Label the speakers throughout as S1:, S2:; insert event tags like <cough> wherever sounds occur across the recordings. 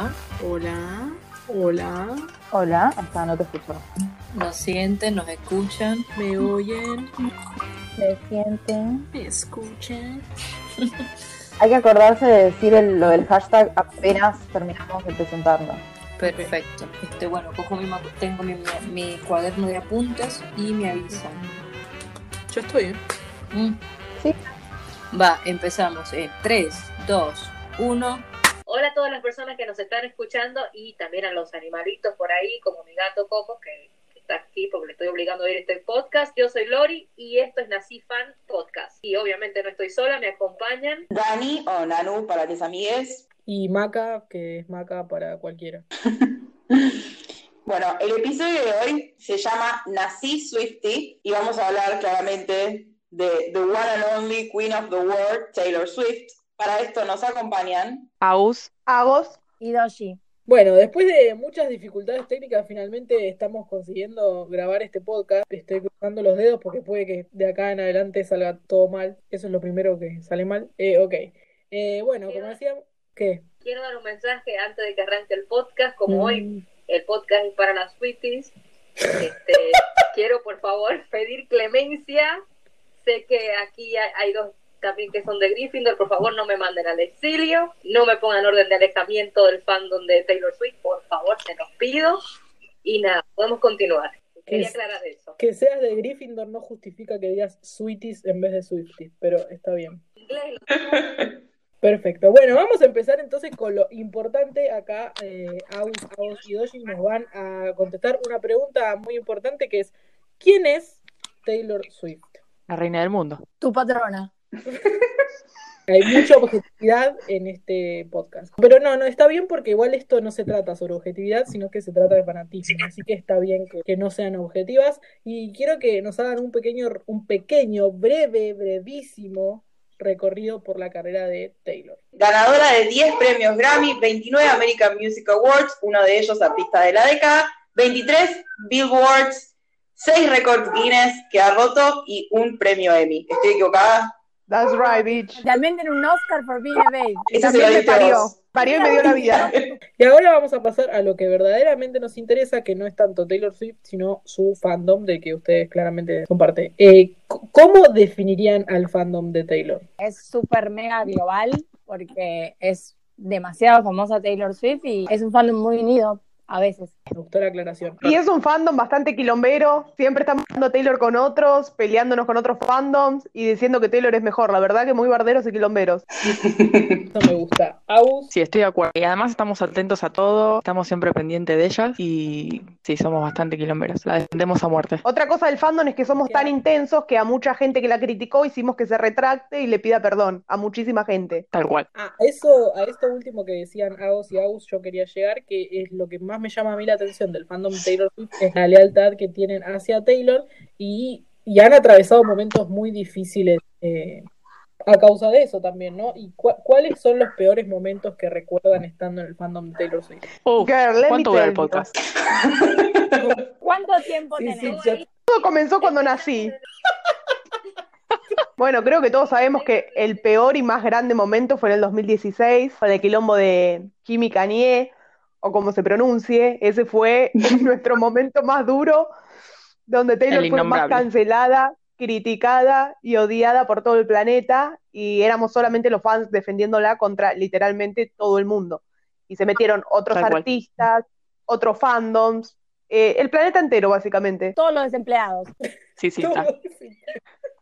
S1: Hola, hola, hola.
S2: Hola, hasta no te escucho.
S1: Nos sienten, nos escuchan, me oyen,
S2: ¿Me sienten?
S1: me escuchan. <laughs>
S2: Hay que acordarse de decir el- lo del hashtag apenas terminamos de presentarlo.
S1: Perfecto. Este, bueno, cojo mi, tengo mi, mi cuaderno de apuntes y me avisan.
S3: Yo estoy, ¿eh?
S1: Mm.
S2: Sí.
S1: Va, empezamos en 3, 2, 1. Hola a todas las personas que nos están escuchando y también a los animalitos por ahí, como mi gato Coco, que que está aquí porque le estoy obligando a oír este podcast. Yo soy Lori y esto es Nací Fan Podcast. Y obviamente no estoy sola, me acompañan.
S4: Dani o Nanu para los amigues.
S3: Y Maca, que es Maca para cualquiera. <laughs>
S4: Bueno, el episodio de hoy se llama Nací Swifty y vamos a hablar claramente de The One and Only Queen of the World, Taylor Swift. Para esto nos acompañan
S5: Aus.
S2: Agos y Doshi.
S3: Bueno, después de muchas dificultades técnicas, finalmente estamos consiguiendo grabar este podcast. Estoy cruzando los dedos porque puede que de acá en adelante salga todo mal. Eso es lo primero que sale mal. Eh, ok. Eh, bueno, como decíamos, ¿qué?
S1: Quiero dar un mensaje antes de que arranque el podcast, como hoy
S3: Mm,
S1: el podcast es para las Swifties. Este, <laughs> quiero por favor pedir clemencia. Sé que aquí hay, hay dos también que son de Gryffindor. Por favor, no me manden al exilio. No me pongan orden de alejamiento del fandom de Taylor Swift. Por favor, se los pido. Y nada, podemos continuar. Quería
S3: Es-
S1: aclarar eso.
S3: Que seas de Gryffindor no justifica que digas Sweeties en vez de Swifties, pero está bien. <laughs> Perfecto. Bueno, vamos a empezar entonces con lo importante. Acá eh, Aus, Aus y Doshi nos van a contestar una pregunta muy importante que es ¿quién es Taylor Swift?
S5: La reina del mundo.
S2: Tu patrona.
S3: Hay mucha objetividad en este podcast. Pero no, no está bien porque igual esto no se trata sobre objetividad, sino que se trata de fanatismo. Así que está bien que, no sean objetivas. Y quiero que nos hagan un pequeño, un pequeño, breve, brevísimo recorrido por la carrera de Taylor.
S4: ganadora de 10 premios Grammy, 29 American Music Awards, uno de ellos artista de la década, 23 Billboards, 6 récords Guinness que ha roto y un premio Emmy. ¿Estoy equivocada?
S5: That's right, bitch.
S6: También tiene un Oscar por Being a Babe.
S4: Se
S5: También
S4: lo
S5: me parió. Parió y me dio la vida. <laughs>
S3: Y ahora vamos a pasar a lo que verdaderamente nos interesa, que no es tanto Taylor Swift, sino su fandom, de que ustedes claramente son parte. Eh, ¿cómo definirían al fandom de Taylor?
S6: Es súper mega global porque es demasiado famosa Taylor Swift y es un fandom muy unido a veces.
S3: Me gustó la aclaración.
S5: Y es un fandom bastante quilombero. Siempre estamos hablando a Taylor con otros, peleándonos con otros fandoms y diciendo que Taylor es mejor. La verdad que muy barderos y quilomberos. <laughs>
S3: Eso me gusta. Aus,
S7: Sí, estoy de acuerdo. Y además estamos atentos a todo, estamos siempre pendientes de ellas y sí, somos bastante quilomberos. La defendemos a muerte.
S5: Otra cosa del fandom es que somos tan intensos que a mucha gente que la criticó hicimos que se retracte y le pida perdón a muchísima gente.
S7: Tal cual.
S3: a eso, a esto último que decían Aus y Aus, yo quería llegar, que es lo que más me llama a mí la atención del fandom Taylor Swift, es la lealtad que tienen hacia Taylor y, y han atravesado momentos muy difíciles eh, a causa de eso también, ¿no? ¿Y cu- cuáles son los peores momentos que recuerdan estando en el fandom de Taylor Swift?
S7: Uh,
S5: Girl,
S7: ¿Cuánto dura el podcast? <laughs>
S6: ¿Cuánto tiempo
S3: Sí, sí,
S6: tenemos?
S3: yo-
S5: Todo comenzó cuando nací. <laughs> Bueno, creo que todos sabemos que el peor y más grande momento fue en el 2016, con el quilombo de Kimi Kanye, o como se pronuncie. Ese fue <laughs> nuestro momento más duro, donde Taylor fue más cancelada, criticada y odiada por todo el planeta, y éramos solamente los fans defendiéndola contra literalmente todo el mundo. Y se metieron otros
S7: Tal cual.
S5: artistas, otros fandoms, eh, el planeta entero, básicamente.
S6: Todos los desempleados.
S7: Sí, sí, tal,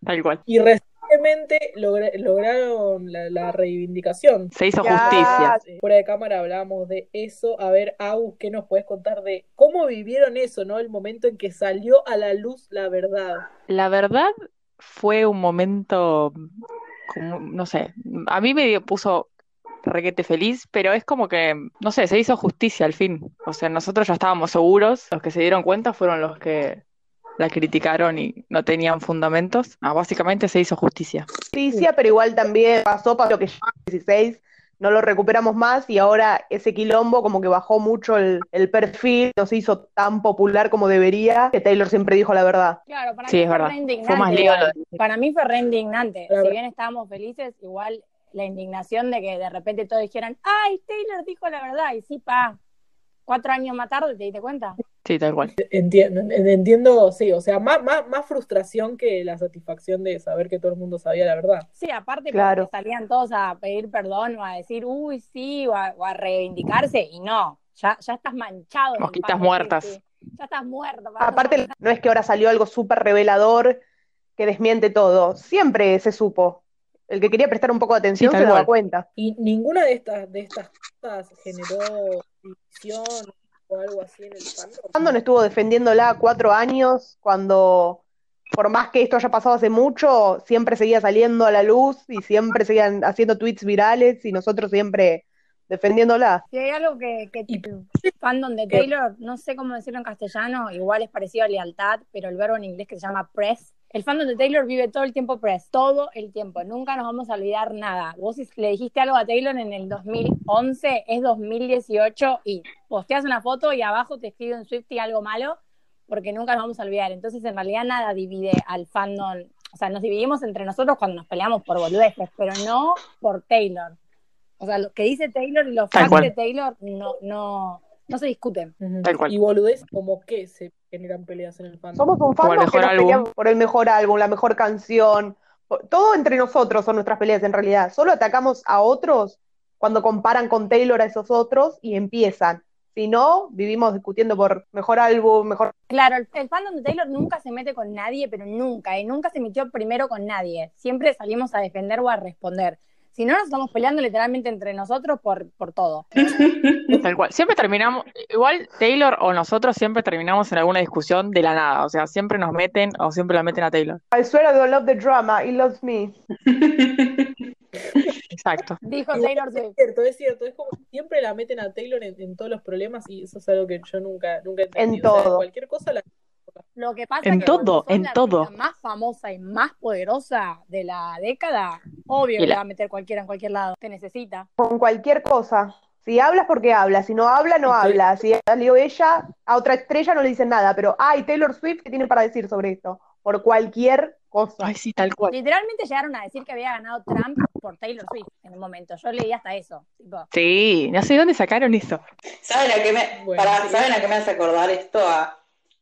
S7: tal cual.
S3: Y logra- lograron la, la reivindicación.
S7: Se hizo justicia.
S3: Eh, Fuera de cámara hablábamos de eso. A ver, Agus, ¿qué nos puedes contar de cómo vivieron eso, ¿no? El momento en que salió a la luz la verdad.
S7: La verdad fue un momento, como, no sé, a mí me puso requete feliz, pero es como que, no sé, se hizo justicia al fin. O sea, nosotros ya estábamos seguros, los que se dieron cuenta fueron los que la criticaron y no tenían fundamentos. Ah, básicamente se hizo justicia.
S5: justicia, pero igual también pasó para lo que ya 16, no lo recuperamos más y ahora ese quilombo como que bajó mucho el, el perfil, no se hizo tan popular como debería, que Taylor siempre dijo la verdad.
S6: Claro, para
S7: Sí,
S6: mí
S7: es
S6: fue
S7: verdad.
S6: re indignante.
S7: Fue más lío lo
S6: igual. Para mí fue re indignante.
S3: Claro.
S6: Si bien estábamos felices, igual la indignación de que de repente todos dijeran, ay, Taylor dijo la verdad, y sí, pa, cuatro años más tarde te diste cuenta.
S7: Sí, tal cual.
S3: Entiendo, entiendo, sí, o sea, más, más, más frustración que la satisfacción de saber que todo el mundo sabía la verdad.
S6: Sí, aparte
S5: Claro.
S6: porque salían todos a pedir perdón o a decir, uy, sí, o a, o a reivindicarse, y no, ya, ya estás manchado.
S7: Mosquitas muertas.
S6: sí, sí. Ya estás muerto.
S5: Aparte, no es que ahora salió algo súper revelador que desmiente todo. Siempre se supo. El que quería prestar un poco de atención
S7: Sí,
S5: se daba
S7: cual.
S5: cuenta.
S3: Y ninguna de estas, de estas cosas generó división o algo así en el fandom.
S5: Brandon estuvo defendiéndola cuatro años cuando, por más que esto haya pasado hace mucho, siempre seguía saliendo a la luz y siempre seguían haciendo tweets virales y nosotros siempre defendiéndola.
S6: Si hay algo que, que
S3: Y-
S6: fandom de Taylor, no sé cómo decirlo en castellano, igual es parecido a lealtad, pero el verbo en inglés que se llama press. El fandom de Taylor vive todo el tiempo press, todo el tiempo. Nunca nos vamos a olvidar nada. Vos si le dijiste algo a Taylor en el 2011, es 2018 y posteas una foto y abajo te escribe un Swifty algo malo, porque nunca nos vamos a olvidar. Entonces, en realidad, nada divide al fandom. O sea, nos dividimos entre nosotros cuando nos peleamos por boludeces, pero no por Taylor. O sea, lo que dice Taylor y los
S7: Tal
S6: fans
S7: cual.
S6: de Taylor no, no, no se discuten.
S7: Tal cual.
S3: Y boludez como que se generan peleas en el fandom.
S5: Somos un fandom que nos
S7: álbum.
S5: peleamos por el mejor álbum, la mejor canción. Todo entre nosotros son nuestras peleas en realidad. Solo atacamos a otros cuando comparan con Taylor a esos otros y empiezan. Si no, vivimos discutiendo por mejor álbum, mejor
S6: Claro, el, el fandom de Taylor nunca se mete con nadie, pero nunca, y nunca se metió primero con nadie. Siempre salimos a defender o a responder. Si no, nos estamos peleando literalmente entre nosotros por, por todo.
S7: Tal cual. Siempre terminamos, igual Taylor o nosotros siempre terminamos en alguna discusión de la nada. O sea, siempre nos meten o siempre la meten a Taylor.
S5: I swear I don't love the drama, he loves me.
S7: Exacto.
S6: Dijo Taylor
S3: Es
S6: Swift.
S3: cierto, es cierto, es como siempre la meten a Taylor en, en todos los problemas y eso es algo que yo nunca, nunca entendí.
S5: En
S3: O sea,
S5: todo.
S3: cualquier cosa la
S6: Lo que pasa
S7: En
S6: es que
S7: todo, en
S6: la
S7: todo.
S6: más famosa y más poderosa de la década, obvio
S7: Y
S6: que
S7: la-
S6: va a meter cualquiera en cualquier lado. Te necesita.
S5: Con cualquier cosa. Si hablas porque habla, si no habla, no habla. Si salió ella, a otra estrella no le dicen nada, pero ay, Taylor Swift, ¿qué tiene para decir sobre esto? Por cualquier cosa.
S7: Ay, sí, tal cual.
S6: Literalmente llegaron a decir que había ganado Trump por Taylor Swift en un momento. Yo leí hasta eso. Tipo,
S7: Sí, no sé dónde sacaron eso.
S4: ¿Saben a qué me,
S3: Bueno, sí.
S4: ¿saben a qué me hace acordar esto? A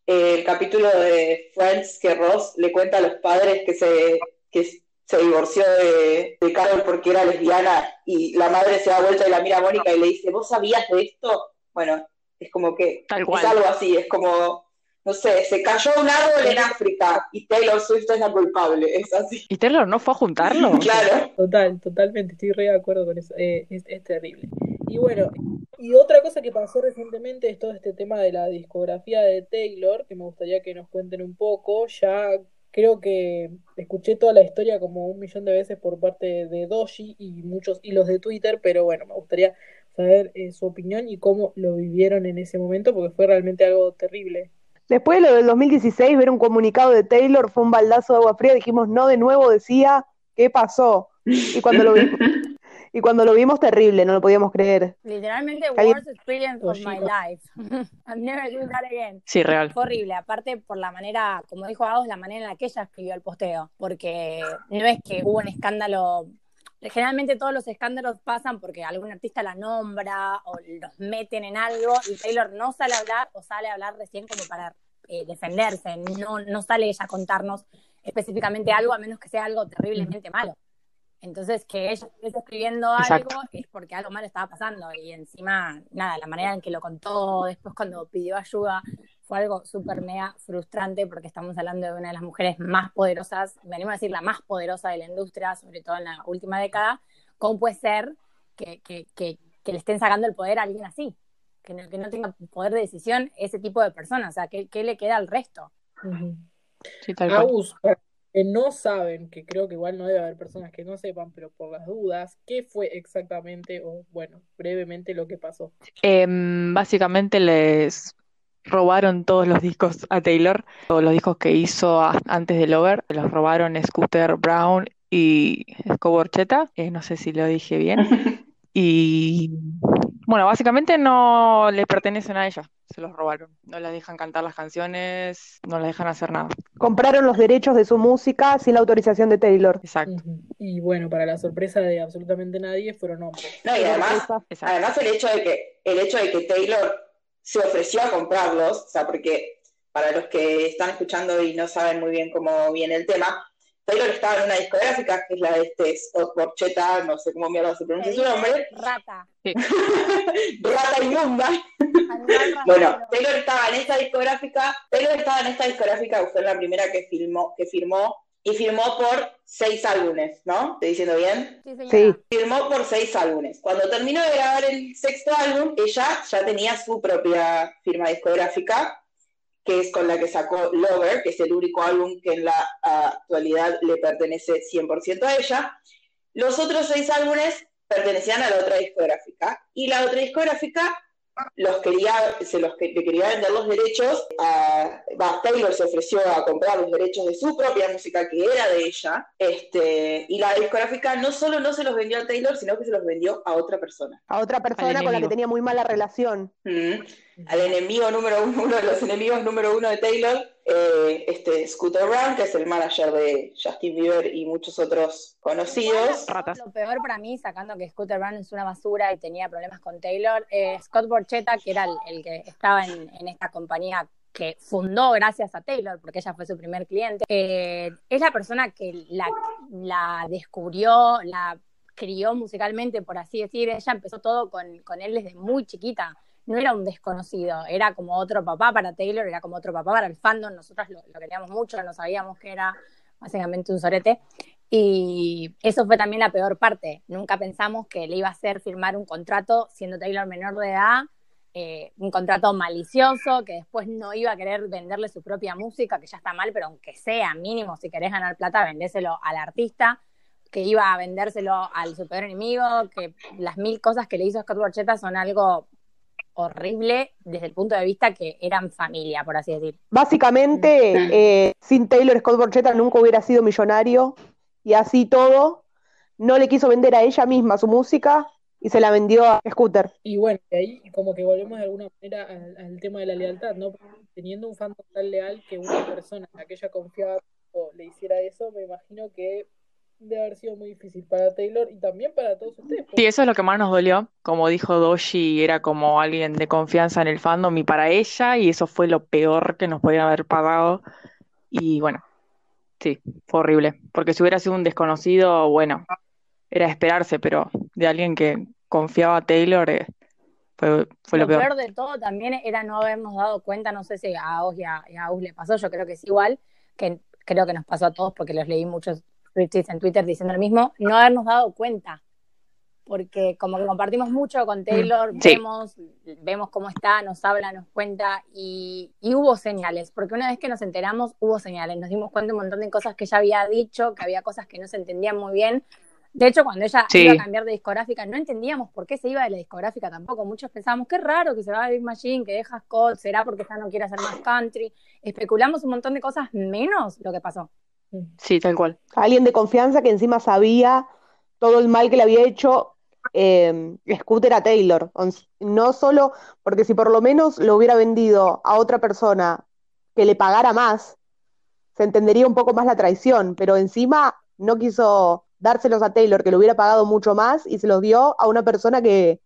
S4: el capítulo de Friends que Ross le cuenta a los padres que se, que se divorció de, de Carol porque era lesbiana y la madre se da vuelta y la mira a Mónica y le dice, ¿vos sabías de esto? Bueno, es como que
S7: Tal
S4: es algo así, es como, no sé, se cayó un árbol en África y Taylor Swift es la culpable, es así.
S7: ¿Y Taylor no fue a juntarlo? <laughs>
S4: Claro.
S3: Total, totalmente, estoy re de acuerdo con eso. Eh, es, es terrible. Y bueno, y otra cosa que pasó recientemente es todo este tema de la discografía de Taylor, que me gustaría que nos cuenten un poco. Ya creo que escuché toda la historia como un millón de veces por parte de Doji y muchos hilos de Twitter, pero bueno, me gustaría saber eh, su opinión y cómo lo vivieron en ese momento, porque fue realmente algo terrible.
S5: Después de lo del 2016, ver un comunicado de Taylor fue un baldazo de agua fría. Dijimos, no, de nuevo decía, ¿qué pasó? Y cuando lo vimos, <laughs> y cuando lo vimos, terrible, no lo podíamos creer.
S6: literalmente, worst experience of my life. <laughs> I'm never doing that again.
S7: Sí, real.
S6: Fue horrible, aparte por la manera, como dijo Agos, la manera en la que ella escribió el posteo, porque no es que hubo un escándalo, generalmente todos los escándalos pasan porque algún artista la nombra o los meten en algo y Taylor no sale a hablar o sale a hablar recién como para eh, defenderse, no, no sale ella a contarnos específicamente algo a menos que sea algo terriblemente malo. Entonces, que ella esté escribiendo algo
S7: Exacto.
S6: es porque algo malo estaba pasando. Y encima, nada, la manera en que lo contó, después cuando pidió ayuda, fue algo súper mega frustrante porque estamos hablando de una de las mujeres más poderosas, me animo a decir la más poderosa de la industria, sobre todo en la última década. ¿Cómo puede ser que, que, que, que le estén sacando el poder a alguien así? Que no, que no tenga poder de decisión ese tipo de personas. O sea, ¿qué, qué le queda al resto?
S3: Ujú.
S7: Sí, tal cual.
S3: Que no saben, que creo que igual no debe haber personas que no sepan, pero por las dudas, ¿qué fue exactamente, o bueno, brevemente lo que pasó?
S7: Em, básicamente les robaron todos los discos a Taylor, todos los discos que hizo a- antes de Lover, los robaron Scooter Brown y Scoborchetta, eh, no sé si lo dije bien, <laughs> y bueno, básicamente no le pertenecen a ella, se los robaron. No les dejan cantar las canciones, no les dejan hacer nada.
S5: Compraron los derechos de su música sin la autorización de Taylor.
S7: Exacto.
S3: Y bueno, para la sorpresa de absolutamente nadie, fueron hombres.
S4: No, y además,
S7: Exacto.
S4: además el hecho de que, el hecho de que Taylor se ofreció a comprarlos, o sea, porque para los que están escuchando y no saben muy bien cómo viene el tema, Taylor estaba en una discográfica, que es la de este Scott Borchetta, no sé cómo mierda se pronuncia su nombre,
S6: Rata. <laughs>
S4: Rata Inmunda. Bueno. Taylor estaba en esta discográfica, Taylor estaba en esta discográfica que fue la primera que filmó, que firmó, y firmó por seis álbumes, ¿no? ¿Estoy diciendo bien?
S6: Sí, señora.
S5: Sí.
S4: Firmó por seis álbumes. Cuando terminó de grabar el sexto álbum, ella ya tenía su propia firma discográfica, que es con la que sacó Lover, que es el único álbum que en la actualidad le pertenece 100% a ella. Los otros seis álbumes pertenecían a la otra discográfica, y la otra discográfica los quería, se los que- le quería vender los derechos a, Taylor se ofreció a comprar los derechos de su propia música que era de ella, este, y la discográfica no solo no se los vendió a Taylor, sino que se los vendió a otra persona.
S5: A otra persona con la que tenía muy mala relación.
S4: Mm. Al enemigo número uno, uno de los enemigos número uno de Taylor, eh, este Scooter Brown, que es el manager de Justin Bieber y muchos otros conocidos.
S6: Lo peor para mí, sacando que Scooter Brown es una basura y tenía problemas con Taylor, eh, Scott Borchetta, que era el, el que estaba en, en esta compañía que fundó gracias a Taylor, porque ella fue su primer cliente, eh, es la persona que la, la descubrió, la crió musicalmente, por así decir. Ella empezó todo con, con él desde muy chiquita. No era un desconocido, era como otro papá para Taylor, era como otro papá para el fandom. Nosotros lo, queríamos mucho, no sabíamos que era básicamente un sorete. Y eso fue también la peor parte. Nunca pensamos que le iba a hacer firmar un contrato siendo Taylor menor de edad, eh, un contrato malicioso, que después no iba a querer venderle su propia música, que ya está mal, pero aunque sea mínimo, si querés ganar plata, vendéselo al artista, que iba a vendérselo al su peor enemigo, que las mil cosas que le hizo Scott Borchetta son algo horrible desde el punto de vista que eran familia, por así decir.
S5: Básicamente, eh, sin Taylor, Scott Borchetta nunca hubiera sido millonario y así todo, no le quiso vender a ella misma su música y se la vendió a Scooter.
S3: Y bueno, y ahí como que volvemos de alguna manera al, al tema de la lealtad, ¿no? Teniendo un fandom tan leal que una persona en la que ella confiaba o le hiciera eso, me imagino que debe haber sido muy difícil para Taylor y también para todos ustedes. porque-
S7: Sí, eso es lo que más nos dolió. Como dijo Doshi, era como alguien de confianza en el fandom y para ella, y eso fue lo peor que nos podían haber pagado. Y bueno, sí, fue horrible. Porque si hubiera sido un desconocido, bueno, era de esperarse, pero de alguien que confiaba a Taylor, eh, fue, fue lo
S6: Lo
S7: peor.
S6: peor de todo también era no habernos dado cuenta, no sé si a Oz y a, y a Us le pasó, yo creo que es igual, que creo que nos pasó a todos porque los leí muchos tweets en Twitter diciendo lo mismo, no habernos dado cuenta. Porque como que compartimos mucho con Taylor,
S7: Sí.
S6: vemos, vemos cómo está, nos habla, nos cuenta, y, y hubo señales, porque una vez que nos enteramos, hubo señales, nos dimos cuenta de un montón de cosas que ella había dicho, que había cosas que no se entendían muy bien. De hecho, cuando ella
S7: Sí.
S6: iba a cambiar de discográfica, no entendíamos por qué se iba de la discográfica tampoco. Muchos pensábamos, qué raro que se va a Big Machine, que deja Scott, será porque ella no quiere hacer más country. Especulamos un montón de cosas menos lo que pasó.
S7: Sí, tal cual.
S5: Alguien de confianza que encima sabía todo el mal que le había hecho eh, Scooter a Taylor. No solo porque si por lo menos lo hubiera vendido a otra persona que le pagara más, se entendería un poco más la traición, pero encima no quiso dárselos a Taylor, que le hubiera pagado mucho más, y se los dio a una persona que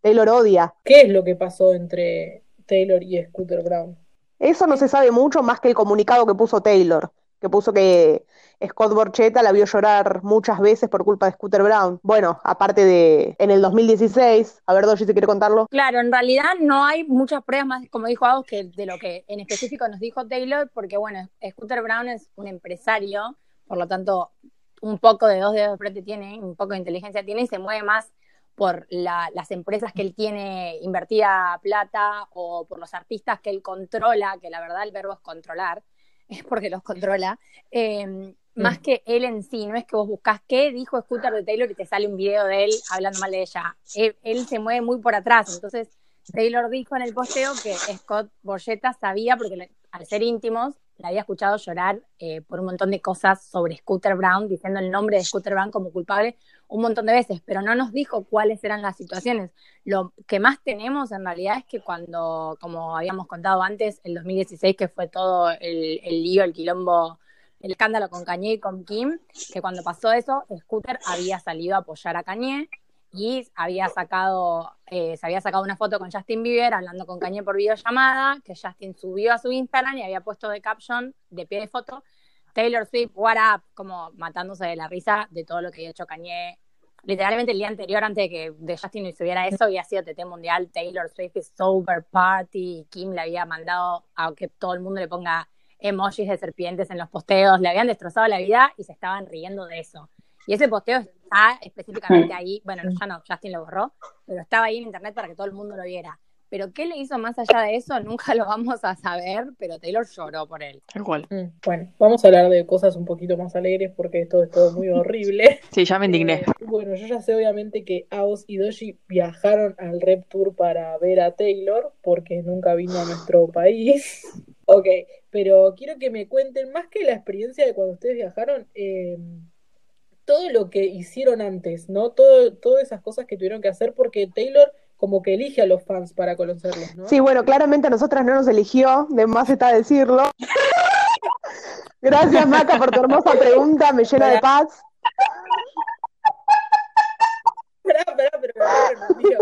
S5: Taylor odia.
S3: ¿Qué es lo que pasó entre Taylor y Scooter Brown?
S5: Eso no se sabe mucho más que el comunicado que puso Taylor, que puso que Scott Borchetta la vio llorar muchas veces por culpa de Scooter Brown. Bueno, aparte de en el 2016, a ver, Doshi, si quiere contarlo.
S6: Claro, en realidad no hay muchas pruebas más, como dijo Agus, que de lo que en específico nos dijo Taylor, porque bueno, Scooter Brown es un empresario, por lo tanto, un poco de dos dedos de frente tiene, un poco de inteligencia tiene y se mueve más por la- las empresas que él tiene invertida plata o por los artistas que él controla, que la verdad el verbo es controlar, es <laughs> porque los controla, eh, más que él en sí, no es que vos buscás qué dijo Scooter de Taylor y te sale un video de él hablando mal de ella. Él, él se mueve muy por atrás, entonces Taylor dijo en el posteo que Scott Borgetta sabía, porque al ser íntimos, la había escuchado llorar eh, por un montón de cosas sobre Scooter Brown, diciendo el nombre de Scooter Brown como culpable un montón de veces, pero no nos dijo cuáles eran las situaciones. Lo que más tenemos en realidad es que cuando, como habíamos contado antes, el 2016, que fue todo el, el lío, el quilombo, el escándalo con Kanye y con Kim, que cuando pasó eso, Scooter había salido a apoyar a Kanye y había sacado, eh, se había sacado una foto con Justin Bieber hablando con Kanye por videollamada, que Justin subió a su Instagram y había puesto de caption, de pie de foto, Taylor Swift, what up, como matándose de la risa de todo lo que había hecho Kanye. Literalmente el día anterior, antes de que de Justin subiera eso, había sido TT Mundial, Taylor Swift is sober party, Kim le había mandado a que todo el mundo le ponga emojis de serpientes en los posteos, le habían destrozado la vida y se estaban riendo de eso. Y ese posteo está específicamente ahí, bueno, ya no, Justin lo borró, pero estaba ahí en internet para que todo el mundo lo viera. Pero qué le hizo más allá de eso, nunca lo vamos a saber, pero Taylor lloró por él.
S7: Tal cual.
S3: Mm, Bueno, vamos a hablar de cosas un poquito más alegres porque esto es todo muy horrible. <laughs>
S7: Sí, ya me indigné.
S3: Eh, bueno, yo ya sé obviamente que Aos y Doji viajaron al Rep Tour para ver a Taylor porque nunca vino a nuestro país. <laughs> Ok, pero quiero que me cuenten más que la experiencia de cuando ustedes viajaron, eh, todo lo que hicieron antes, ¿no? Todo, todas esas cosas que tuvieron que hacer porque Taylor como que elige a los fans para conocerlos, ¿no?
S5: Sí, bueno, claramente a nosotras no nos eligió, de más está decirlo. <laughs> Gracias, Maca, por tu hermosa pregunta, me llena de paz.
S3: Pará, pará, pero me tío.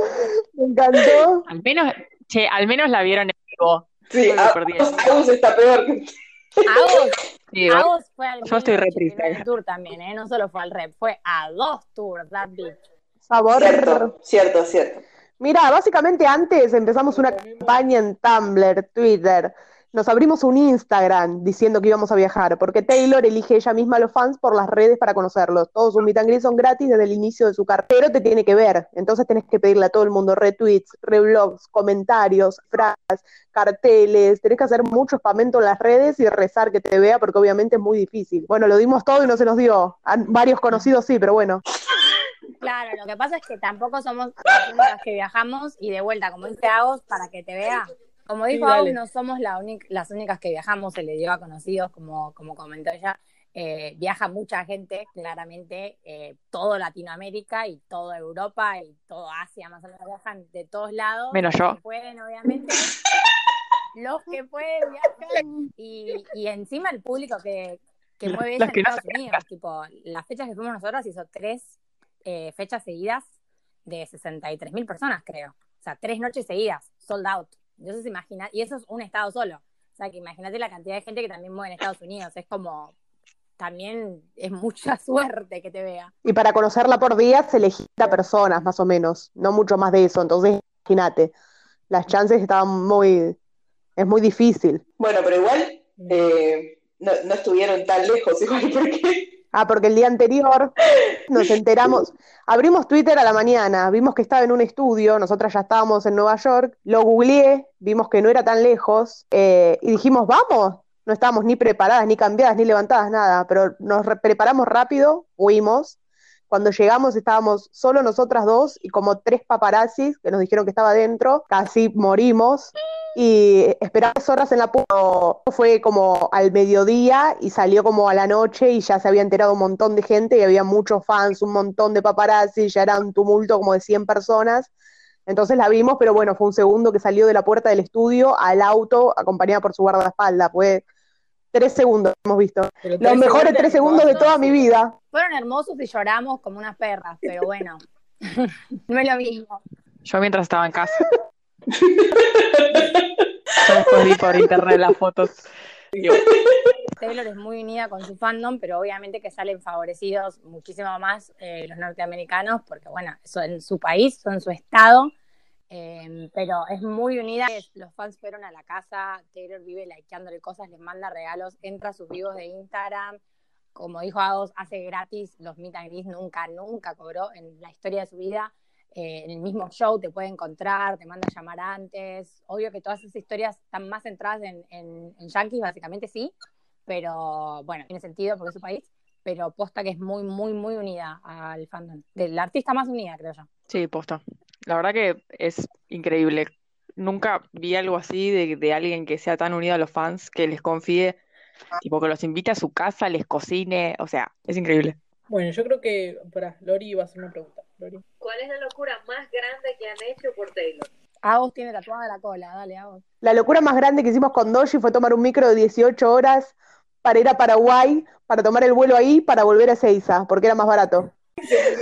S5: Me encantó.
S7: Al menos, che, al menos la vieron en vivo.
S4: Sí, Agus, está peor que
S7: Sí, igual.
S6: Agos fue al
S7: Yo estoy re triste.
S6: Tour también, ¿eh? No solo fue al Rep, fue a dos tours, that bitch.
S5: Sabor.
S4: Cierto, cierto, cierto.
S5: Mira, básicamente antes empezamos una campaña en Tumblr, Twitter. Nos abrimos un Instagram diciendo que íbamos a viajar, porque Taylor elige ella misma a los fans por las redes para conocerlos. Todos sus meet son gratis desde el inicio de su carrera, pero te tiene que ver. Entonces tenés que pedirle a todo el mundo retweets, reblogs, comentarios, frases, carteles. Tenés que hacer mucho spamento en las redes y rezar que te vea, porque obviamente es muy difícil. Bueno, lo dimos todo y no se nos dio. Varios conocidos sí, pero bueno.
S6: Claro, lo que pasa es que tampoco somos las que viajamos y de vuelta, como dice Agos, para que te vea. Como dijo
S3: Sí,
S6: no somos la las únicas que viajamos, se le dio a conocidos, como, como comentó ella. Eh, viaja mucha gente, claramente, eh, todo Latinoamérica y toda Europa y todo Asia, más o menos viajan de todos lados.
S7: Menos
S6: Los
S7: yo.
S6: que pueden, obviamente. Los que pueden viajan. Y, y encima el público que, que
S7: Los-
S6: mueve
S7: los
S6: ella en
S7: no
S6: Estados Unidos. Tipo, las fechas que fuimos nosotros hizo tres eh, fechas seguidas de 63 mil personas, creo. O sea, tres noches seguidas, sold out. Entonces, imagina, y eso es un estado solo. O sea, que imagínate la cantidad de gente que también mueve en Estados Unidos. Es como, también es mucha <laughs> suerte que te vea.
S5: Y para conocerla por día se elegía a personas, más o menos, no mucho más de eso. Entonces, imagínate, las chances estaban muy, es muy difícil.
S4: Bueno, pero igual eh, no, no estuvieron tan lejos, igual <laughs> porque
S5: Ah, porque el día anterior nos enteramos, abrimos Twitter a la mañana, vimos que estaba en un estudio, nosotras ya estábamos en Nueva York, lo googleé, vimos que no era tan lejos eh, y dijimos, vamos, no estábamos ni preparadas, ni cambiadas, ni levantadas, nada, pero nos re- preparamos rápido, fuimos. Cuando llegamos estábamos solo nosotras dos y como tres paparazzis que nos dijeron que estaba adentro, casi morimos y esperamos horas en la puerta. Fue como al mediodía y salió como a la noche y ya se había enterado un montón de gente y había muchos fans, un montón de paparazzi, ya era un tumulto como de 100 personas. Entonces la vimos, pero bueno, fue un segundo que salió de la puerta del estudio al auto acompañada por su guardaespaldas. Fue tres segundos que hemos visto.
S3: Pero
S5: Los mejores tres segundos de toda mi vida.
S6: Fueron hermosos y lloramos como unas perras, pero bueno, <laughs> <laughs> no es lo mismo.
S7: Yo mientras estaba en casa. <laughs> Yo después vi por internet las fotos.
S6: Taylor es muy unida con su fandom, pero obviamente que salen favorecidos muchísimo más eh, los norteamericanos, porque bueno, son su país, son su estado, eh, pero es muy unida. Los fans fueron a la casa, Taylor vive likeándole cosas, les manda regalos, entra a sus vivos de Instagram. Como dijo Agos, hace gratis los meet and greets, nunca, nunca cobró en la historia de su vida. Eh, en el mismo show te puede encontrar, te manda a llamar antes. Obvio que todas esas historias están más centradas en, en, en Yankees, básicamente sí, pero bueno, tiene sentido porque es su país, pero posta que es muy, muy, muy unida al fandom. Del artista más unida, creo yo.
S7: sí, posta. La verdad que es increíble. Nunca vi algo así de, de alguien que sea tan unido a los fans, que les confíe tipo que los invite a su casa, les cocine, o sea, es increíble.
S3: Bueno, yo creo que, para, Lori iba a hacer una pregunta.
S1: ¿Cuál es la locura más grande que han hecho por Taylor?
S6: Agos tiene tatuada la cola, dale, Agos.
S5: La locura más grande que hicimos con Doji fue tomar un micro de 18 horas para ir a Paraguay, para tomar el vuelo ahí, para volver a Ezeiza, porque era más barato.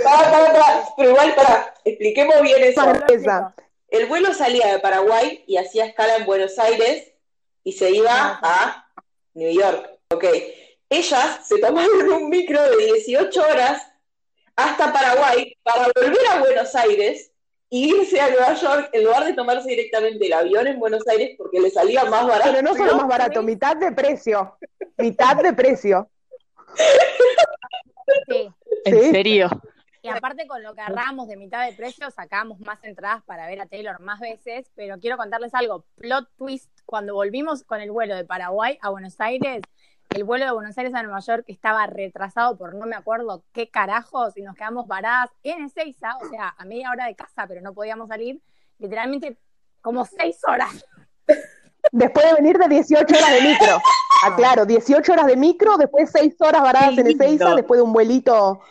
S4: Pará, pará, pará. Pero igual, pará, expliquemos bien eso.
S5: Esa.
S4: El vuelo salía de Paraguay y hacía escala en Buenos Aires y se iba a New York. Ok. Ellas se tomaron un micro de 18 horas hasta Paraguay para volver a Buenos Aires y irse a Nueva York en lugar de tomarse directamente el avión en Buenos Aires porque le salía más barato.
S5: Pero no solo más barato, mitad de precio. Mitad de precio.
S6: Sí.
S7: En serio.
S6: Y aparte con lo que agarramos de mitad de precio, sacamos más entradas para ver a Taylor más veces, pero quiero contarles algo. Plot twist, cuando volvimos con el vuelo de Paraguay a Buenos Aires, el vuelo de Buenos Aires a Nueva York estaba retrasado por no me acuerdo qué carajos y nos quedamos varadas en Ezeiza, o sea, a media hora de casa, pero no podíamos salir, literalmente como seis horas.
S5: Después de venir de 18 horas de micro. Aclaro, 18 horas de micro, después 6 horas varadas en Ezeiza, después de un vuelito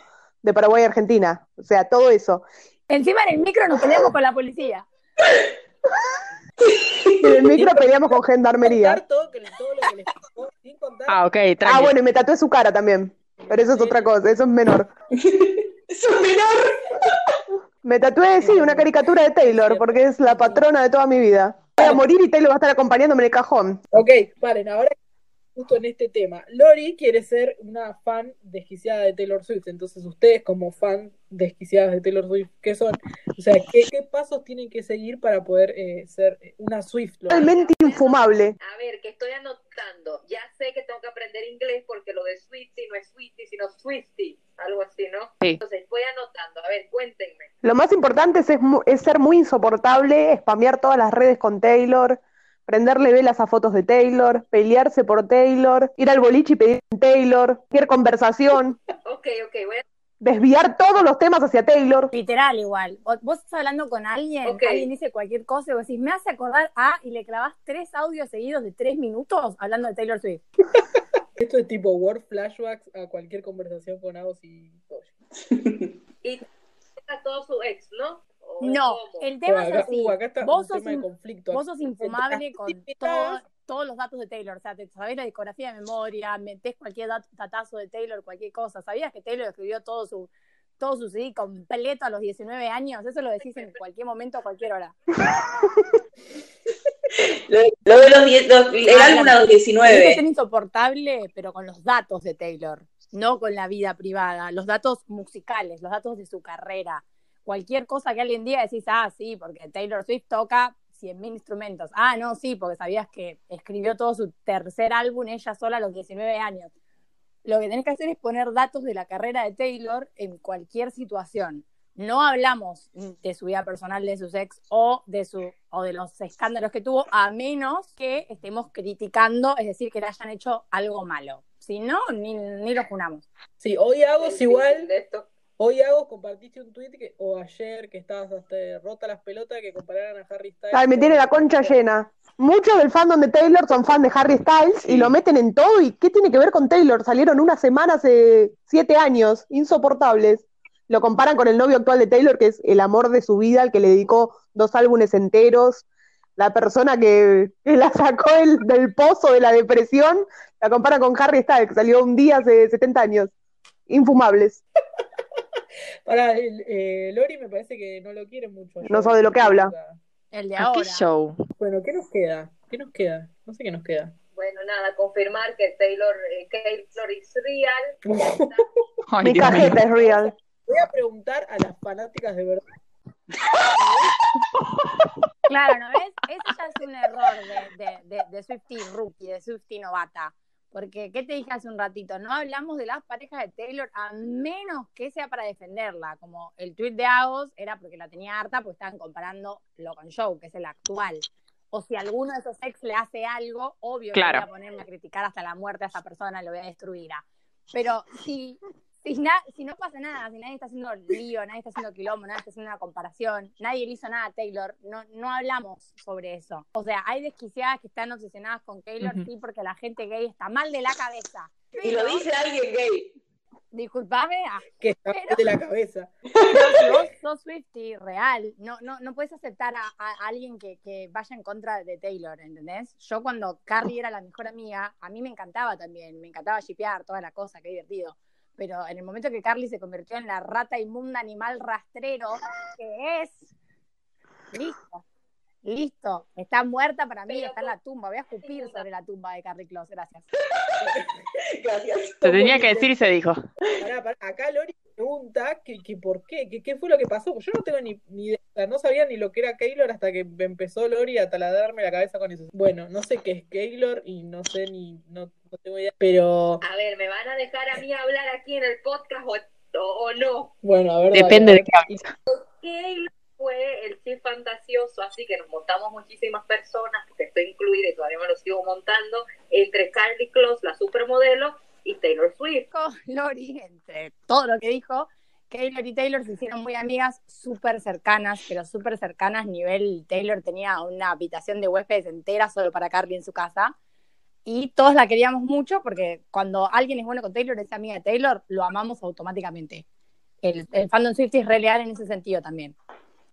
S5: de Paraguay a Argentina. O sea, todo eso.
S6: Encima en el micro nos peleamos con la policía. <laughs>
S5: Y en el micro peleamos con gendarmería.
S3: Todo, todo lo que les pasó, sin contar.
S7: Ah, ok,
S5: Ah,
S7: tranqui.
S5: bueno, y me tatué su cara también. Pero eso es otra cosa, eso es menor. <laughs>
S4: Es un menor.
S5: Me tatué, sí, una caricatura de Taylor, porque es la patrona de toda mi vida. Voy a morir y Taylor va a estar acompañándome en el cajón.
S3: Ok, paren, ahora justo en este tema. Lori quiere ser una fan desquiciada de Taylor Swift, entonces ustedes como fan desquiciadas de Taylor Swift, ¿qué son? O sea, ¿qué, qué pasos tienen que seguir para poder eh, ser una Swift?
S5: Totalmente infumable.
S1: A ver, que estoy anotando. Ya sé que tengo que aprender inglés porque lo de Swifty no es Swifty, sino Swifty. Algo así, ¿no?
S7: Sí.
S1: Entonces voy anotando. A ver, cuéntenme.
S5: Lo más importante es, es ser muy insoportable, spamear todas las redes con Taylor, prenderle velas a fotos de Taylor, pelearse por Taylor, ir al boliche y pedir Taylor, cualquier conversación,
S1: Ok, ok, voy a...
S5: desviar todos los temas hacia Taylor.
S6: Literal igual. O- Vos estás hablando con alguien,
S1: Ok.
S6: alguien dice cualquier cosa y vos decís, me hace acordar a, y le clavás tres audios seguidos de tres minutos hablando de Taylor Swift. <laughs>
S3: Esto es tipo word flashbacks a cualquier conversación con Agos y Toya. <laughs>
S1: Y a todo su ex, ¿no? ¿O
S6: No, el tema
S3: acá,
S6: es así.
S3: uh, acá está
S6: vos sos,
S3: tema de
S6: in-
S3: conflicto.
S6: vos sos infumable con todo- todos los datos de Taylor. O sea, te sabés la discografía de memoria, metés cualquier dat- datazo de Taylor, cualquier cosa. ¿Sabías que Taylor escribió todo su todo su CD completo a los 19 años? Eso lo decís en cualquier momento, a cualquier hora. <laughs>
S4: Lo, lo de los, die- los- el
S6: Ah,
S4: álbum a los
S6: Tenés que ser
S4: 19.
S6: insoportable, pero con los datos de Taylor, no con la vida privada, los datos musicales, los datos de su carrera. Cualquier cosa que alguien diga, decís, ah, sí, porque Taylor Swift toca 100.000 instrumentos. Ah, no, sí, porque sabías que escribió todo su tercer álbum ella sola a los 19 años. Lo que tenés que hacer es poner datos de la carrera de Taylor en cualquier situación. No hablamos de su vida personal, de sus ex o de su o de los escándalos que tuvo, a menos que estemos criticando, es decir, que le hayan hecho algo malo. Si no, ni, ni lo junamos.
S3: Sí, hoy
S1: Sí,
S3: igual,
S1: de esto.
S3: Hoy Agos compartiste un tweet que, o ayer que estabas hasta rota las pelotas que compararan a Harry Styles.
S5: Ay, me tiene la concha llena. Muchos del fandom de Taylor son fan de Harry Styles
S7: Sí.
S5: y lo meten en todo. ¿Y qué tiene que ver con Taylor? Salieron una semana hace siete años, insoportables. Lo comparan con el novio actual de Taylor, que es el amor de su vida, al que le dedicó dos álbumes enteros. La persona que, que la sacó del, del pozo de la depresión, la comparan con Harry Styles, que salió un día hace 70 años. Infumables. <laughs> <laughs>
S3: Pará, el- eh, Lori me parece que no lo quiere mucho.
S5: No sabe de lo que habla.
S6: El de
S7: ¿A qué
S6: ahora.
S7: show?
S3: Bueno, ¿qué nos queda? ¿Qué nos queda? No sé qué nos queda.
S1: Bueno, nada, confirmar que Taylor, eh, Taylor is real. <laughs>
S7: Ay,
S5: Mi
S7: Dios
S5: es real.
S3: Voy a preguntar a las fanáticas de verdad.
S6: Claro, ¿no ves? Ese ya es un error de, de, de, de Swiftie rookie, de Swiftie novata. Porque, ¿qué te dije hace un ratito? No hablamos de las parejas de Taylor a menos que sea para defenderla. Como el tweet de Agos era porque la tenía harta, porque estaban comparando lo con Joe, que es el actual. O si alguno de esos ex le hace algo, obvio
S7: Claro.
S6: que voy a ponerme a criticar hasta la muerte a esa persona, lo voy a destruir. Pero si, si, na- si no pasa nada, si nadie está haciendo lío, nadie está haciendo quilombo, nadie está haciendo una comparación, nadie le hizo nada a Taylor, no, no hablamos sobre eso. O sea, hay desquiciadas que están obsesionadas con Taylor, sí, porque la gente gay está mal de la cabeza.
S4: Y lo dice alguien gay.
S6: disculpame, ah,
S3: Que está
S6: Pero-
S3: de la cabeza.
S6: pero <laughs> si vos sos Swiftie real, no, no, no puedes aceptar a, a alguien que, que vaya en contra de Taylor, ¿entendés? Yo cuando Carly era la mejor amiga, a mí me encantaba también, me encantaba shipear toda la cosa, qué divertido. Pero en el momento que Carly se convirtió en la rata inmunda animal rastrero que es, listo, listo, está muerta para mí, está en la tumba, voy a escupir sobre la tumba de Carly Close, gracias. <laughs>
S4: Gracias.
S7: Se tenía que decir y se dijo.
S3: Pará, pará. Acá Lori pregunta que, que por qué, que qué fue lo que pasó. Yo no tengo ni, ni idea, no sabía ni lo que era Keylor hasta que me empezó Lori a taladrarme la cabeza con eso. Bueno, no sé qué es Keylor y no sé ni, no, no tengo idea, pero
S1: A ver, ¿me van a dejar a mí hablar aquí en el podcast o, no?
S3: bueno, a ver.
S7: Depende de qué.
S1: Keylor fue el chip fantasioso, así que nos montamos muchísimas personas, porque estoy incluida y todavía me lo sigo montando, entre Carly Close, la supermodelo, y Taylor Swift.
S6: Lori, entre todo lo que dijo, Taylor y Taylor se hicieron muy amigas, súper cercanas, pero súper cercanas, nivel Taylor tenía una habitación de huéspedes entera solo para Carly en su casa, y todos la queríamos mucho porque cuando alguien es bueno con Taylor, es amiga de Taylor, lo amamos automáticamente. El, el fandom Swift es re leal en ese sentido también.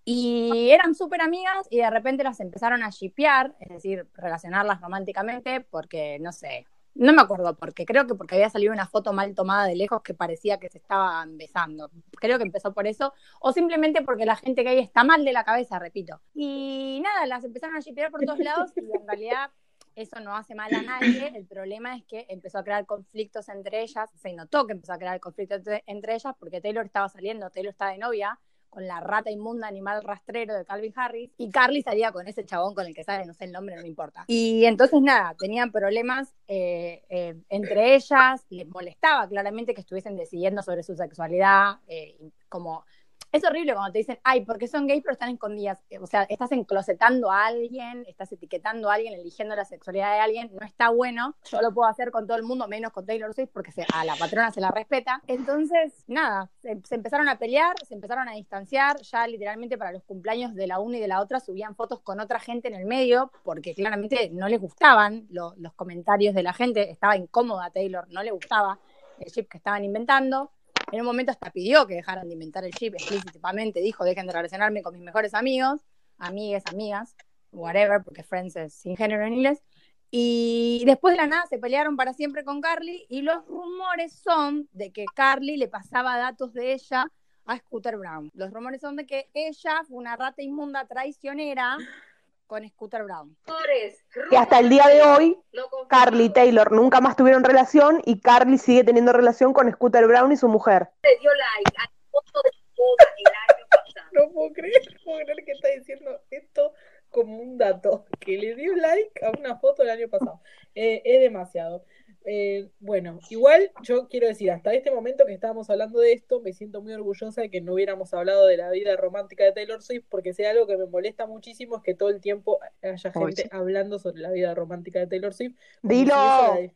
S6: Y eran súper amigas y de repente las empezaron a shipear, es decir, relacionarlas románticamente, porque no sé, no me acuerdo porque, creo que porque había salido una foto mal tomada de lejos que parecía que se estaban besando. Creo que empezó por eso, o simplemente porque la gente gay está mal de la cabeza, repito. Y nada, las empezaron a shipear por todos lados y en realidad eso no hace mal a nadie. El problema es que empezó a crear conflictos entre ellas, se notó que empezó a crear conflictos entre, ellas porque Taylor estaba saliendo, Taylor estaba de novia con la rata inmunda animal rastrero de Calvin Harris y Carly salía con ese chabón con el que sale, no sé el nombre, no me importa. Y entonces nada, tenían problemas eh, eh, entre ellas, les molestaba claramente que estuviesen decidiendo sobre su sexualidad, eh, como es horrible cuando te dicen, ay, porque son gays pero están escondidas. O sea, estás enclosetando a alguien, estás etiquetando a alguien, eligiendo la sexualidad de alguien, no está bueno. Yo lo puedo hacer con todo el mundo, menos con Taylor Swift, porque se- a la patrona se la respeta. Entonces, nada, se, empezaron a pelear, se empezaron a distanciar. Ya literalmente para los cumpleaños de la una y de la otra subían fotos con otra gente en el medio, porque claramente no les gustaban lo- los comentarios de la gente. Estaba incómoda Taylor, no le gustaba el chip que estaban inventando. En un momento hasta pidió que dejaran de inventar el chip explícitamente, dijo, dejen de relacionarme con mis mejores amigos, amigues, amigas, whatever, porque friends es sin género en inglés. Y después de la nada se pelearon para siempre con Carly y los rumores son de que Carly le pasaba datos de ella a Scooter Brown. Los rumores son de que ella fue una rata inmunda traicionera con Scooter Brown.
S5: Que hasta el día de hoy. Carly y Taylor nunca más tuvieron relación y Carly sigue teniendo relación con Scooter Brown y su mujer.
S1: Le dio like a la foto de el año pasado.
S3: No puedo creer, no puedo creer que está diciendo esto como un dato, que le dio like a una foto del año pasado. Eh, es demasiado. Eh, bueno, igual yo quiero decir, hasta este momento que estábamos hablando de esto, me siento muy orgullosa de que no hubiéramos hablado de la vida romántica de Taylor Swift, porque hay algo que me molesta muchísimo es que todo el tiempo haya gente hablando sobre la vida romántica de Taylor Swift.
S5: Dilo.
S3: si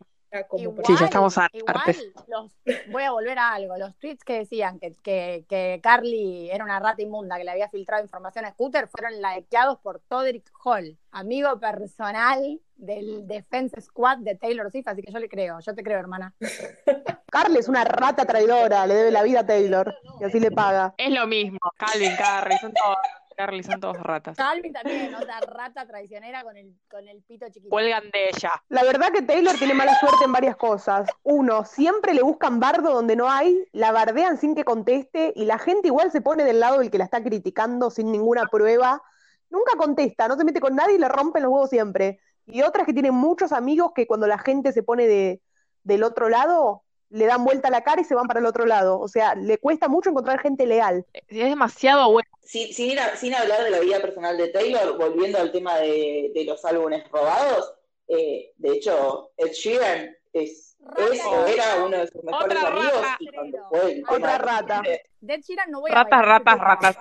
S3: como
S6: Igual,
S7: Sí, ya estamos
S6: igual, los, voy a volver a algo. Los tweets que decían que, que, que Carly era una rata inmunda que le había filtrado información a Scooter fueron likeados por Todrick Hall, amigo personal del Defense Squad de Taylor Swift, así que yo le creo, yo te creo, hermana. <laughs>
S5: Carly es una rata traidora, le debe la vida a Taylor y así le paga.
S7: Es lo mismo. Calvin, Carly, son todos, Carly, son todos ratas.
S6: Calvin también, otra rata traicionera con el, con el pito chiquito.
S7: Cuelgan de ella.
S5: La verdad que Taylor tiene mala suerte en varias cosas. Uno, siempre le buscan bardo donde no hay, la bardean sin que conteste y la gente igual se pone del lado del que la está criticando sin ninguna prueba. Nunca contesta, no se mete con nadie y le rompen los huevos siempre. Y otras que tienen muchos amigos que cuando la gente se pone de, del otro lado, le dan vuelta a la cara y se van para el otro lado. O sea, le cuesta mucho encontrar gente leal.
S7: Es demasiado bueno.
S4: Sin, sin, ir a- sin hablar de la vida personal de Taylor, volviendo al tema de, de los álbumes robados, eh, de hecho, Ed Sheeran es, es o era uno de sus mejores
S7: Otra
S4: amigos
S7: rata.
S4: y cuando fue
S5: Otra rata.
S6: De Ed Sheeran no voy a
S7: Ratas,
S6: bailar
S7: ratas,
S6: tema.
S7: ratas.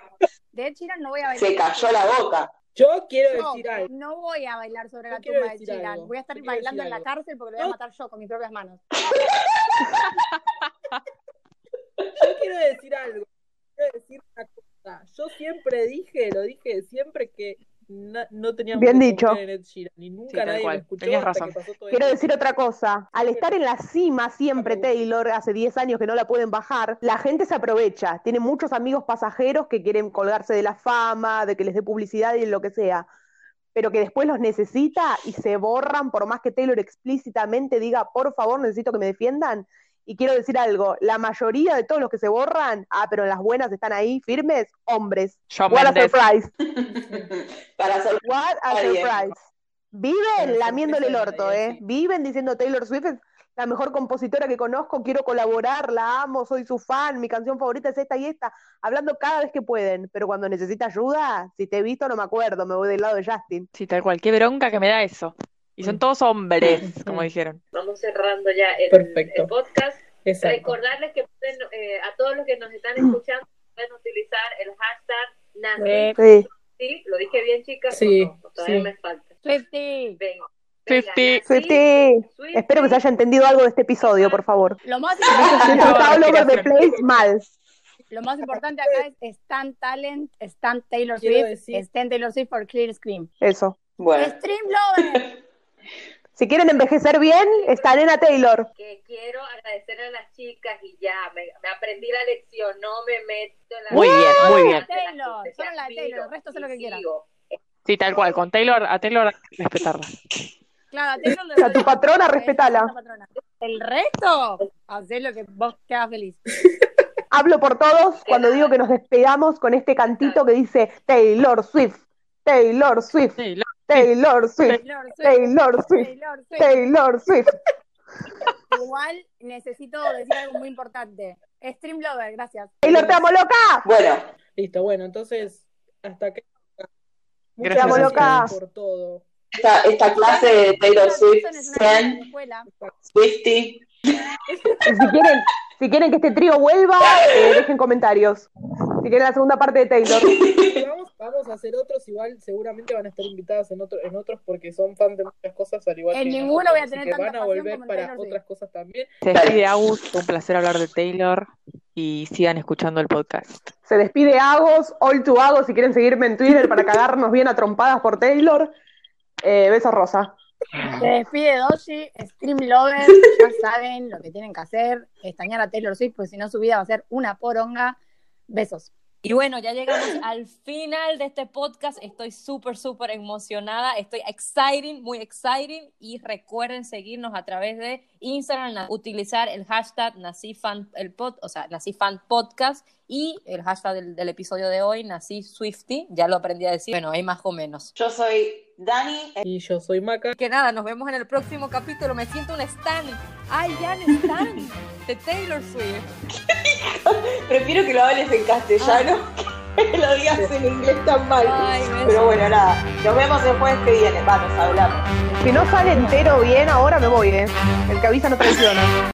S6: De Ed Sheeran no voy a bailar.
S4: se cayó la boca.
S3: Yo quiero decir algo.
S6: no voy a bailar sobre
S3: Yo
S6: la tumba de
S3: algo.
S6: Voy a estar
S3: Yo
S6: bailando en la cárcel porque lo voy a matar yo con mis propias manos. <laughs>
S3: Yo quiero decir algo. Quiero decir una cosa. Yo siempre dije, lo dije siempre que na- no teníamos
S5: Bien
S3: que
S5: dicho.
S3: confiar en Ed Sheeran. Y nunca
S7: Sí, tal
S3: nadie
S7: cual.
S3: me escuchó
S7: Tenías razón.
S3: que pasó todo
S5: Quiero
S3: esto.
S5: decir otra cosa. Al estar en la cima siempre Taylor, hace 10 años que no la pueden bajar, la gente se aprovecha. Tiene muchos amigos pasajeros que quieren colgarse de la fama, de que les dé publicidad y lo que sea. Pero que después los necesita y se borran por más que Taylor explícitamente diga, por favor, necesito que me defiendan. Y quiero decir algo, la mayoría de todos los que se borran, ah, pero las buenas están ahí firmes, hombres. What a surprise. <laughs>
S4: Para
S5: What a surprise. Viven lamiéndole el orto, ¿eh? Viven diciendo Taylor Swift es la mejor compositora que conozco, quiero colaborar, la amo, soy su fan, mi canción favorita es esta y esta, hablando cada vez que pueden, pero cuando necesita ayuda, si te he visto no me acuerdo, me voy del lado de Justin.
S7: Sí, tal cual. Qué bronca que me da eso. Y son todos hombres, como dijeron.
S1: Vamos cerrando ya el,
S3: Perfecto.
S1: el podcast.
S3: Exacto.
S1: Recordarles que pueden, eh, a todos los que nos están escuchando pueden utilizar el hashtag
S5: Sí.
S1: NACI. ¿Lo dije bien, chicas?
S3: Sí.
S1: Todavía
S3: sí.
S1: me falta.
S6: Swifty.
S1: Venga.
S7: Swiftie.
S5: Swiftie,
S1: Swiftie.
S5: espero que se haya entendido algo de este episodio, por favor.
S6: Lo más importante, lo más acá es Stan Talent, Stan Taylor
S3: Quiero
S6: Swift,
S3: decir-
S6: Stan Taylor Swift for Clear Scream.
S5: Eso.
S4: Bueno,
S6: Stream Lover.
S5: Si quieren envejecer bien, está Nena Taylor.
S1: que quiero agradecer a las chicas y ya, me, me aprendí la lección, no me meto en la
S7: Muy bien, muy bien.
S6: Taylor, solo la de Taylor, el resto sé lo que quieras.
S7: Sí, tal cual. Con Taylor, a Taylor respetarla.
S6: Claro, a Taylor le <laughs>
S5: A tu patrona,
S6: es
S5: respetala.
S6: El resto, hacé lo que vos hagas feliz. <laughs>
S5: Hablo por todos cuando digo que nos despegamos con este cantito que dice Taylor Swift, Taylor Swift,
S7: Taylor.
S5: Swift,
S6: Taylor Swift,
S5: Taylor Swift,
S6: Taylor Swift.
S5: Taylor Swift. <laughs>
S6: Igual necesito decir algo muy importante. Stream Lover, gracias.
S5: Taylor, te amo loca.
S4: bueno,
S3: Listo, bueno, entonces, hasta acá. Muchas
S7: Gracias,
S5: loca.
S3: por todo.
S4: esta, esta clase de Taylor Swift,
S6: escuela.
S4: Swifty,
S5: si quieren, si quieren que este trío vuelva, eh, dejen comentarios. Si quieren la segunda parte de Taylor. <laughs> <laughs>
S3: Vamos, vamos a hacer otros, igual seguramente van a estar invitadas en, otro, en otros porque son fan de muchas cosas, al igual
S6: En
S3: que
S6: ninguno voy a tener
S3: que
S6: tanta
S3: van a volver
S6: como
S3: para
S6: Taylor
S3: otras cosas también.
S7: Se despide Agus. Fue un placer hablar de Taylor. Y sigan escuchando el podcast.
S5: Se despide Agos, All to Agos, si quieren seguirme en Twitter para cagarnos bien a trompadas por Taylor. Eh, besos rosa.
S6: Se despide Doshi, Stream Lover, ya saben lo que tienen que hacer, extrañar a Taylor Swift, porque si no su vida va a ser una poronga. Besos.
S8: Y bueno, ya llegamos al final de este podcast. Estoy súper, súper emocionada. Estoy exciting, muy exciting. Y recuerden seguirnos a través de Instagram, utilizar el hashtag NaciFan, el pod, o sea, NaciFan Podcast y el hashtag del, del episodio de hoy, NaciSwifty. Ya lo aprendí a decir. Bueno, hay más o menos.
S4: yo soy Dani,
S3: Y yo soy Maca.
S8: Que nada, nos vemos en el próximo capítulo. Me siento un stan. ¡Ay, ya un stan! <laughs> De Taylor Swift.
S4: Prefiero que lo hables en castellano que lo digas en inglés tan mal.
S8: Ay.
S4: Pero bueno, nada, nos vemos el jueves que viene, vamos a hablar.
S5: Si no sale entero bien ahora me voy, eh. El que avisa no traiciona.